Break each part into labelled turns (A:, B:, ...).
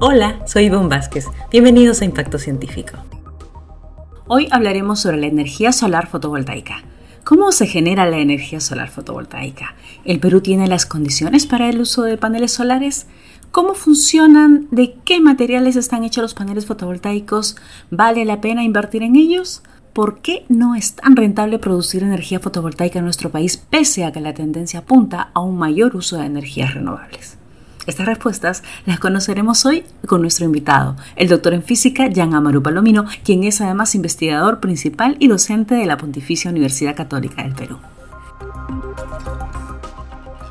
A: Hola, soy Ivonne Vázquez. Bienvenidos a Impacto Científico. Hoy hablaremos sobre la energía solar fotovoltaica. ¿Cómo se genera la energía solar fotovoltaica? ¿El Perú tiene las condiciones para el uso de paneles solares? ¿Cómo funcionan? ¿De qué materiales están hechos los paneles fotovoltaicos? ¿Vale la pena invertir en ellos? ¿Por qué no es tan rentable producir energía fotovoltaica en nuestro país pese a que la tendencia apunta a un mayor uso de energías renovables? Estas respuestas las conoceremos hoy con nuestro invitado, el doctor en física Jan Amaru Palomino, quien es además investigador principal y docente de la Pontificia Universidad Católica del Perú.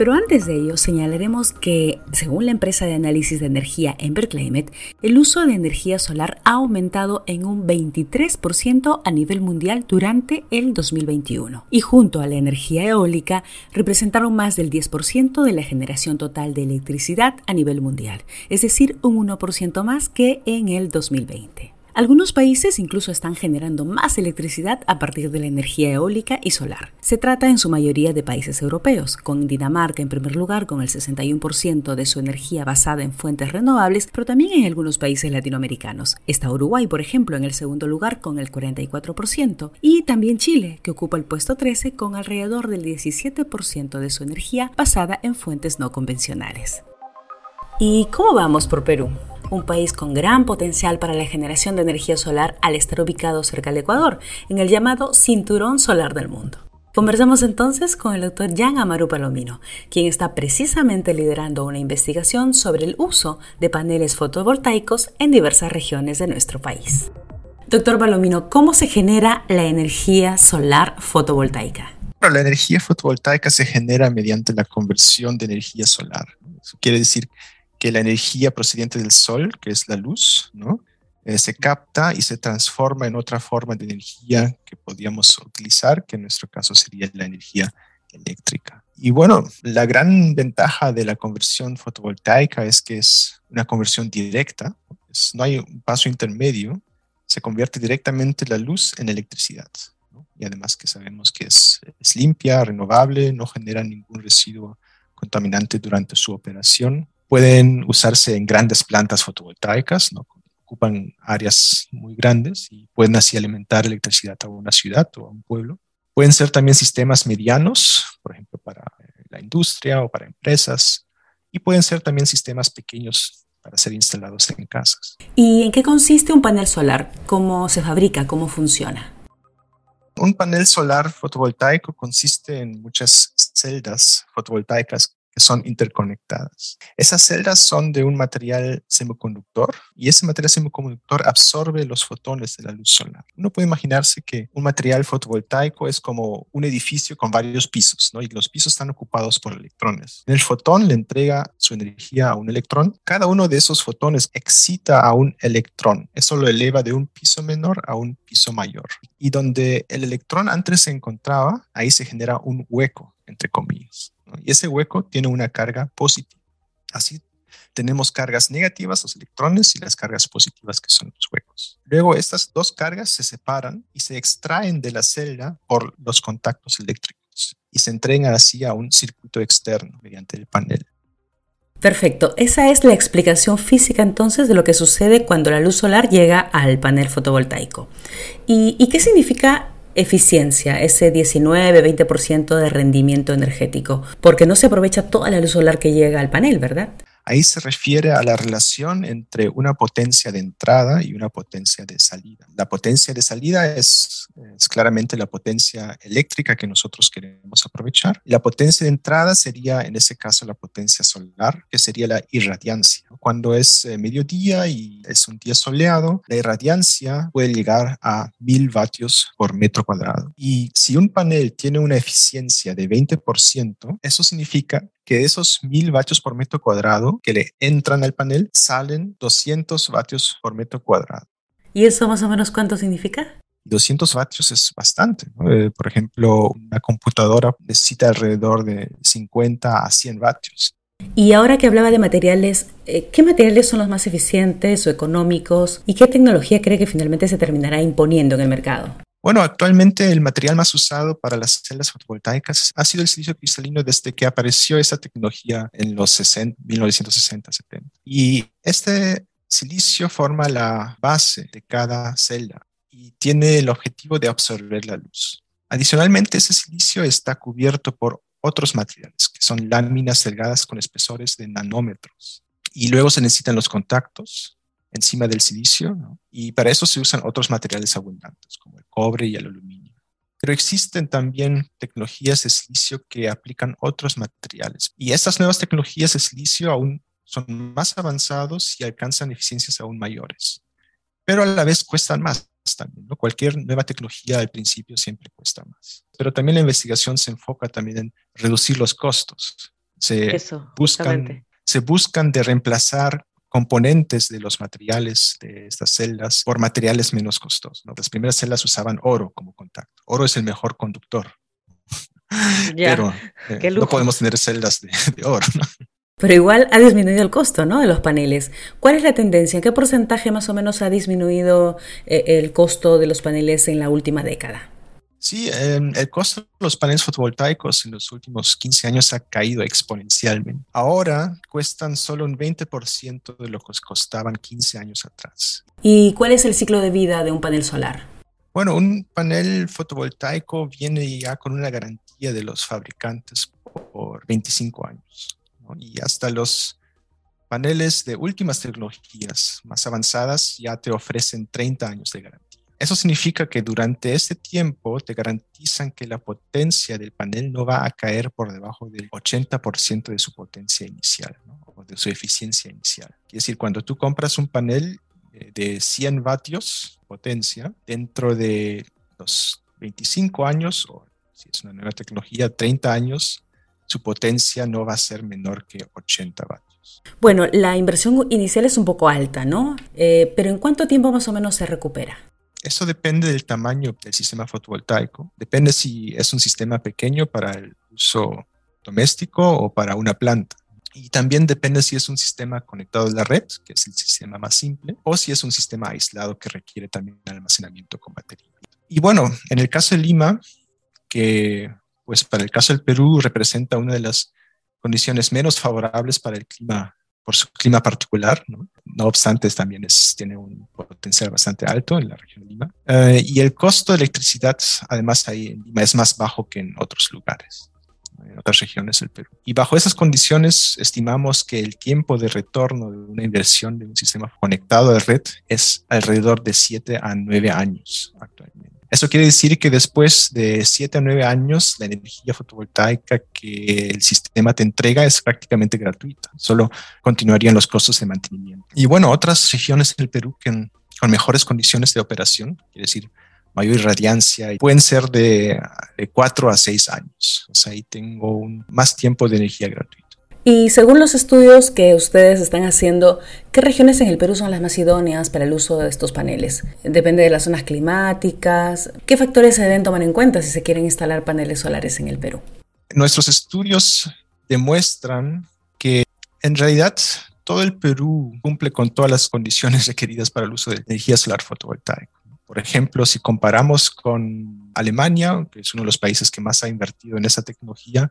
A: Pero antes de ello, señalaremos que, según la empresa de análisis de energía Emberclimate, el uso de energía solar ha aumentado en un 23% a nivel mundial durante el 2021. Y junto a la energía eólica, representaron más del 10% de la generación total de electricidad a nivel mundial, es decir, un 1% más que en el 2020. Algunos países incluso están generando más electricidad a partir de la energía eólica y solar. Se trata en su mayoría de países europeos, con Dinamarca en primer lugar con el 61% de su energía basada en fuentes renovables, pero también en algunos países latinoamericanos. Está Uruguay, por ejemplo, en el segundo lugar con el 44%, y también Chile, que ocupa el puesto 13 con alrededor del 17% de su energía basada en fuentes no convencionales. ¿Y cómo vamos por Perú? Un país con gran potencial para la generación de energía solar al estar ubicado cerca del Ecuador, en el llamado Cinturón Solar del Mundo. Conversamos entonces con el doctor Jan Amaru Palomino, quien está precisamente liderando una investigación sobre el uso de paneles fotovoltaicos en diversas regiones de nuestro país. Doctor Palomino, ¿cómo se genera la energía solar fotovoltaica?
B: la energía fotovoltaica se genera mediante la conversión de energía solar. Eso quiere decir que la energía procedente del sol, que es la luz, ¿no? Eh, se capta y se transforma en otra forma de energía que podríamos utilizar, que en nuestro caso sería la energía eléctrica. Y bueno, la gran ventaja de la conversión fotovoltaica es que es una conversión directa, no hay un paso intermedio, se convierte directamente la luz en electricidad. Y además que sabemos que es, es limpia, renovable, no genera ningún residuo contaminante durante su operación pueden usarse en grandes plantas fotovoltaicas, ¿no? ocupan áreas muy grandes y pueden así alimentar electricidad a una ciudad o a un pueblo. Pueden ser también sistemas medianos, por ejemplo, para la industria o para empresas, y pueden ser también sistemas pequeños para ser instalados en casas.
A: ¿Y en qué consiste un panel solar? ¿Cómo se fabrica? ¿Cómo funciona?
B: Un panel solar fotovoltaico consiste en muchas celdas fotovoltaicas que son interconectadas. Esas celdas son de un material semiconductor y ese material semiconductor absorbe los fotones de la luz solar. Uno puede imaginarse que un material fotovoltaico es como un edificio con varios pisos, ¿no? Y los pisos están ocupados por electrones. El fotón le entrega su energía a un electrón. Cada uno de esos fotones excita a un electrón. Eso lo eleva de un piso menor a un piso mayor. Y donde el electrón antes se encontraba, ahí se genera un hueco, entre comillas. Y ese hueco tiene una carga positiva. Así tenemos cargas negativas, los electrones, y las cargas positivas, que son los huecos. Luego, estas dos cargas se separan y se extraen de la celda por los contactos eléctricos y se entregan así a un circuito externo mediante el panel.
A: Perfecto, esa es la explicación física entonces de lo que sucede cuando la luz solar llega al panel fotovoltaico. ¿Y, y qué significa eficiencia, ese 19-20% de rendimiento energético, porque no se aprovecha toda la luz solar que llega al panel, ¿verdad?
B: Ahí se refiere a la relación entre una potencia de entrada y una potencia de salida. La potencia de salida es, claramente la potencia eléctrica que nosotros queremos aprovechar. La potencia de entrada sería, en ese caso, la potencia solar, que sería la irradiancia. Cuando es eh, mediodía y es un día soleado, la irradiancia puede llegar a mil vatios por metro cuadrado. Y si un panel tiene una eficiencia de 20%, eso significa que esos mil vatios por metro cuadrado que le entran al panel salen 200 vatios por metro cuadrado.
A: ¿Y eso más o menos cuánto significa?
B: 200 vatios es bastante. Eh, por ejemplo, una computadora necesita alrededor de 50 a 100 vatios.
A: Y ahora que hablaba de materiales, eh, ¿qué materiales son los más eficientes o económicos y qué tecnología cree que finalmente se terminará imponiendo en el mercado?
B: Bueno, actualmente el material más usado para las celdas fotovoltaicas ha sido el silicio cristalino desde que apareció esa tecnología en los 60, 1960, 70. Y este silicio forma la base de cada celda y tiene el objetivo de absorber la luz. Adicionalmente, ese silicio está cubierto por otros materiales, que son láminas delgadas con espesores de nanómetros. Y luego se necesitan los contactos encima del silicio, y para eso se usan otros materiales abundantes, como el cobre y el aluminio. Pero existen también tecnologías de silicio que aplican otros materiales. Y estas nuevas tecnologías de silicio aún son más avanzados y alcanzan eficiencias aún mayores. Pero a la vez cuestan más también. ¿no? Cualquier nueva tecnología al principio siempre cuesta más. Pero también la investigación se enfoca también en reducir los costos. Se, buscan, se buscan de reemplazar componentes de los materiales de estas celdas por materiales menos costosos. Las primeras celdas usaban oro como contacto. Oro es el mejor conductor. Pero eh, no podemos tener celdas de, de oro. ¿no?
A: Pero igual ha disminuido el costo ¿no? de los paneles. ¿Cuál es la tendencia? ¿En qué porcentaje más o menos ha disminuido eh, el costo de los paneles en la última década?
B: Sí, em, el costo de los paneles fotovoltaicos en los últimos 15 años ha caído exponencialmente. Ahora cuestan solo un 20% de lo que costaban 15 años atrás.
A: ¿Y cuál es el ciclo de vida de un panel solar?
B: Bueno, un panel fotovoltaico viene ya con una garantía de los fabricantes por 25 años y hasta los paneles de últimas tecnologías más avanzadas ya te ofrecen 30 años de garantía. Eso significa que durante este tiempo te garantizan que la potencia del panel no va a caer por debajo del 80% de su potencia inicial o de su eficiencia inicial. Es decir, cuando tú compras un panel eh, de 100 vatios potencia, dentro de los 25 años, o si es una nueva tecnología, 30 años, su potencia no va a ser menor que 80 vatios.
A: Bueno, la inversión inicial es un poco alta, ¿no? Eh, pero ¿en cuánto tiempo más o menos se recupera?
B: Eso depende del tamaño del sistema fotovoltaico. Depende si es un sistema pequeño para el uso doméstico o para una planta. Y también depende si es un sistema conectado a la red, que es el sistema más simple, o si es un sistema aislado que requiere también almacenamiento con batería. Y bueno, en el caso de Lima, que pues para el caso del Perú representa una de las condiciones menos favorables para el clima, por su clima particular, ¿no? obstante también es, tiene un potencial bastante alto en la región de Lima. Eh, y el costo de electricidad, además, ahí en Lima es más bajo que en otros lugares, en otras regiones del Perú. Y bajo esas condiciones, estimamos que el tiempo de retorno de una inversión de un sistema conectado a la red es alrededor de 7 a 9 años actualmente. Eso quiere decir que después de 7 a 9 años, la energía fotovoltaica que el sistema te entrega es prácticamente gratuita. Solo continuarían los costos de mantenimiento. Y bueno, otras regiones del Perú que con mejores condiciones de operación, quiere decir mayor irradiancia, pueden ser de, de 4 a 6 años. O sea, ahí tengo un, más tiempo de energía gratuita.
A: Y según los estudios que ustedes están haciendo, ¿qué regiones en el Perú son las más idóneas para el uso de estos paneles? Depende de las zonas climáticas. ¿Qué factores se deben tomar en cuenta si se quieren instalar paneles solares en el Perú?
B: Nuestros estudios demuestran que en realidad todo el Perú cumple con todas las condiciones requeridas para el uso de energía solar fotovoltaica. Por ejemplo, si comparamos con Alemania, que es uno de los países que más ha invertido en esa tecnología,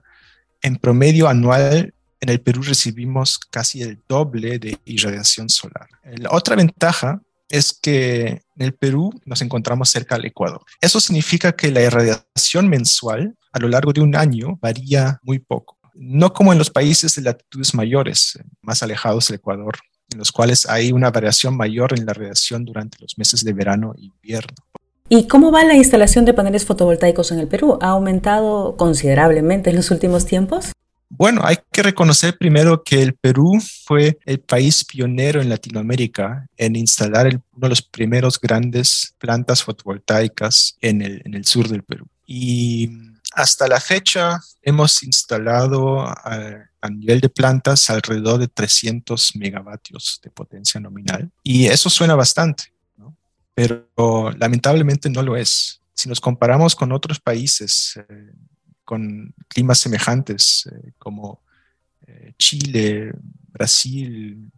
B: en promedio anual en el Perú recibimos casi el doble de irradiación solar. La otra ventaja es que en el Perú nos encontramos cerca al Ecuador. Eso significa que la irradiación mensual a lo largo de un año varía muy poco. No como en los países de latitudes mayores, más alejados del Ecuador, en los cuales hay una variación mayor en la radiación durante los meses de verano e invierno.
A: ¿Y cómo va la instalación de paneles fotovoltaicos en el Perú? ¿Ha aumentado considerablemente en los últimos tiempos?
B: Bueno, hay que reconocer primero que el Perú fue el país pionero en Latinoamérica en instalar uno de los primeros grandes plantas fotovoltaicas en el, sur del Perú. Y hasta la fecha hemos instalado a, nivel de plantas alrededor de 300 megavatios de potencia nominal. Y eso suena bastante, pero lamentablemente no lo es. Si nos comparamos con otros países, eh, con climas semejantes, eh, como eh, Chile, Brasil,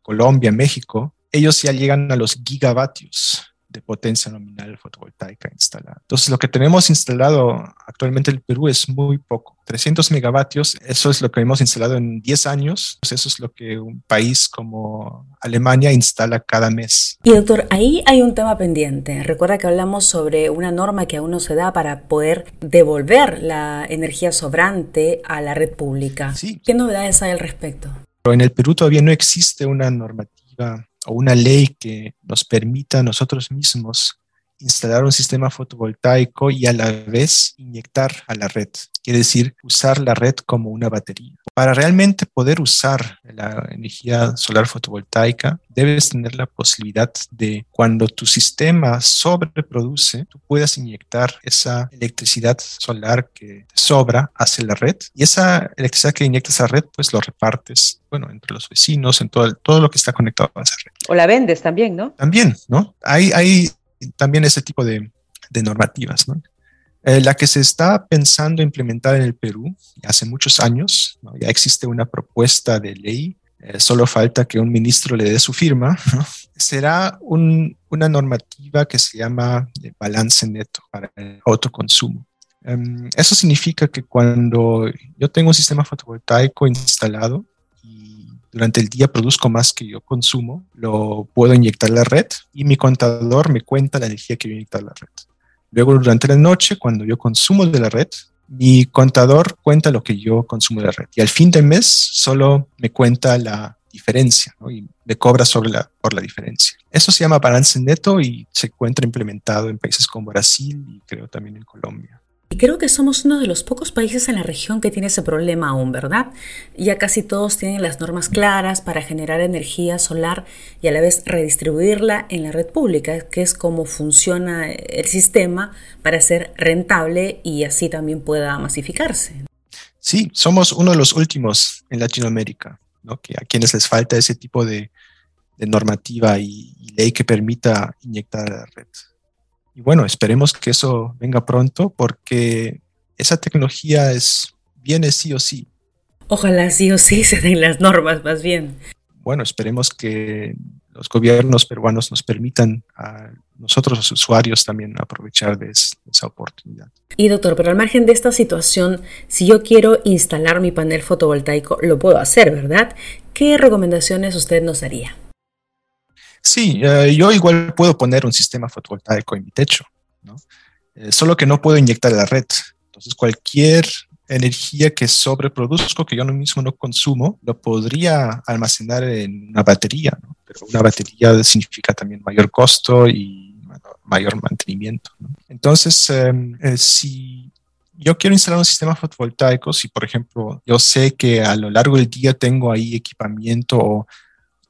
B: Colombia, México, ellos ya llegan a los gigavatios de potencia nominal fotovoltaica instalada. Entonces, lo que tenemos instalado actualmente en el Perú es muy poco. 300 megavatios, eso es lo que hemos instalado en 10 años. Pues eso es lo que un país como Alemania instala cada mes.
A: Y doctor, ahí hay un tema pendiente. Recuerda que hablamos sobre una norma que aún no se da para poder devolver la energía sobrante a la red pública.
B: Sí.
A: ¿Qué novedades hay al respecto?
B: Pero en el Perú todavía no existe una normativa o una ley que nos permita a nosotros mismos instalar un sistema fotovoltaico y a la vez inyectar a la red. Quiere decir, usar la red como una batería. Para realmente poder usar la energía solar fotovoltaica, debes tener la posibilidad de cuando tu sistema sobreproduce, tú puedas inyectar esa electricidad solar que sobra hacia la red y esa electricidad que inyectas a la red, pues lo repartes, bueno, entre los vecinos, en todo, todo lo que está conectado a esa red.
C: O la vendes también, ¿no?
B: También, ¿no? Hay, hay también ese tipo de, normativas. ¿no? Eh, la que se está pensando implementar en el Perú hace muchos años, ya existe una propuesta de ley, eh, solo falta que un ministro le dé su firma, será una normativa que se llama balance neto para el autoconsumo. Em, eso significa que cuando yo tengo un sistema fotovoltaico instalado, durante el día produzco más que yo consumo, lo puedo inyectar a la red y mi contador me cuenta la energía que yo inyecto a la red. Luego, durante la noche, cuando yo consumo de la red, mi contador cuenta lo que yo consumo de la red. Y al fin del mes solo me cuenta la diferencia y me cobra sobre por la diferencia. Eso se llama balance neto y se encuentra implementado en países como Brasil y creo también en Colombia.
A: Y creo que somos uno de los pocos países en la región que tiene ese problema aún, ¿verdad? Ya casi todos tienen las normas claras para generar energía solar y a la vez redistribuirla en la red pública, que es como funciona el sistema para ser rentable y así también pueda masificarse.
B: Sí, somos uno de los últimos en Latinoamérica, ¿no? que a quienes les falta ese tipo de, normativa y, y ley que permita inyectar a la red. Y bueno, esperemos que eso venga pronto porque esa tecnología es, viene sí o sí.
A: Ojalá sí o sí se den las normas más bien.
B: Bueno, esperemos que los gobiernos peruanos nos permitan a nosotros los usuarios también aprovechar de esa oportunidad.
A: Y doctor, pero al margen de esta situación, si yo quiero instalar mi panel fotovoltaico, lo puedo hacer, ¿verdad? ¿Qué recomendaciones usted nos daría?
B: Sí, eh, yo igual puedo poner un sistema fotovoltaico en mi techo, ¿no? Eh, solo que no puedo inyectar la red. Entonces, cualquier energía que sobreproduzco, que yo mismo no consumo, lo podría almacenar en una batería, ¿no? Pero una batería significa también mayor costo y mayor mantenimiento. ¿no? Entonces, em, eh, si yo quiero instalar un sistema fotovoltaico, si por ejemplo yo sé que a lo largo del día tengo ahí equipamiento o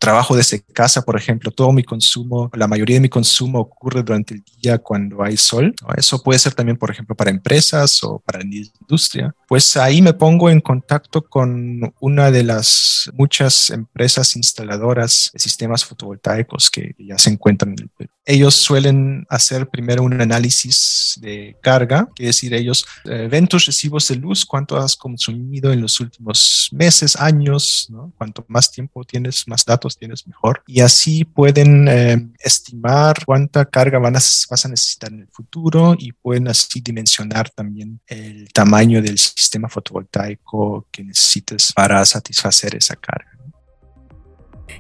B: trabajo desde casa, por ejemplo, todo mi consumo, la mayoría de mi consumo ocurre durante el día cuando hay sol. Eso puede ser también, por ejemplo, para empresas o para la industria. Pues ahí me pongo en contacto con una de las muchas empresas instaladoras de sistemas fotovoltaicos que ya se encuentran en el Perú. Ellos suelen hacer primero un análisis de carga, es decir, ellos eh, ven tus recibos de luz, cuánto has consumido en los últimos meses, años, ¿no? Cuanto más tiempo tienes, más datos tienes mejor. Y así pueden eh, estimar cuánta carga van a, vas a necesitar en el futuro y pueden así dimensionar también el tamaño del sistema fotovoltaico que necesites para satisfacer esa carga.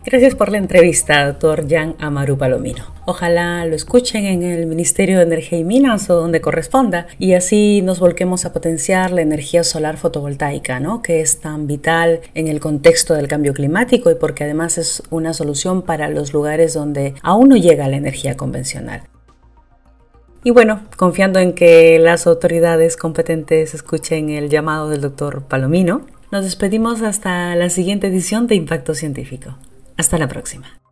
A: Gracias por la entrevista, doctor Jan Amaru Palomino. Ojalá lo escuchen en el Ministerio de Energía y Minas o donde corresponda y así nos volquemos a potenciar la energía solar fotovoltaica, ¿no? que es tan vital en el contexto del cambio climático y porque además es una solución para los lugares donde aún no llega la energía convencional. Y bueno, confiando en que las autoridades competentes escuchen el llamado del doctor Palomino, nos despedimos hasta la siguiente edición de Impacto Científico. Hasta la próxima.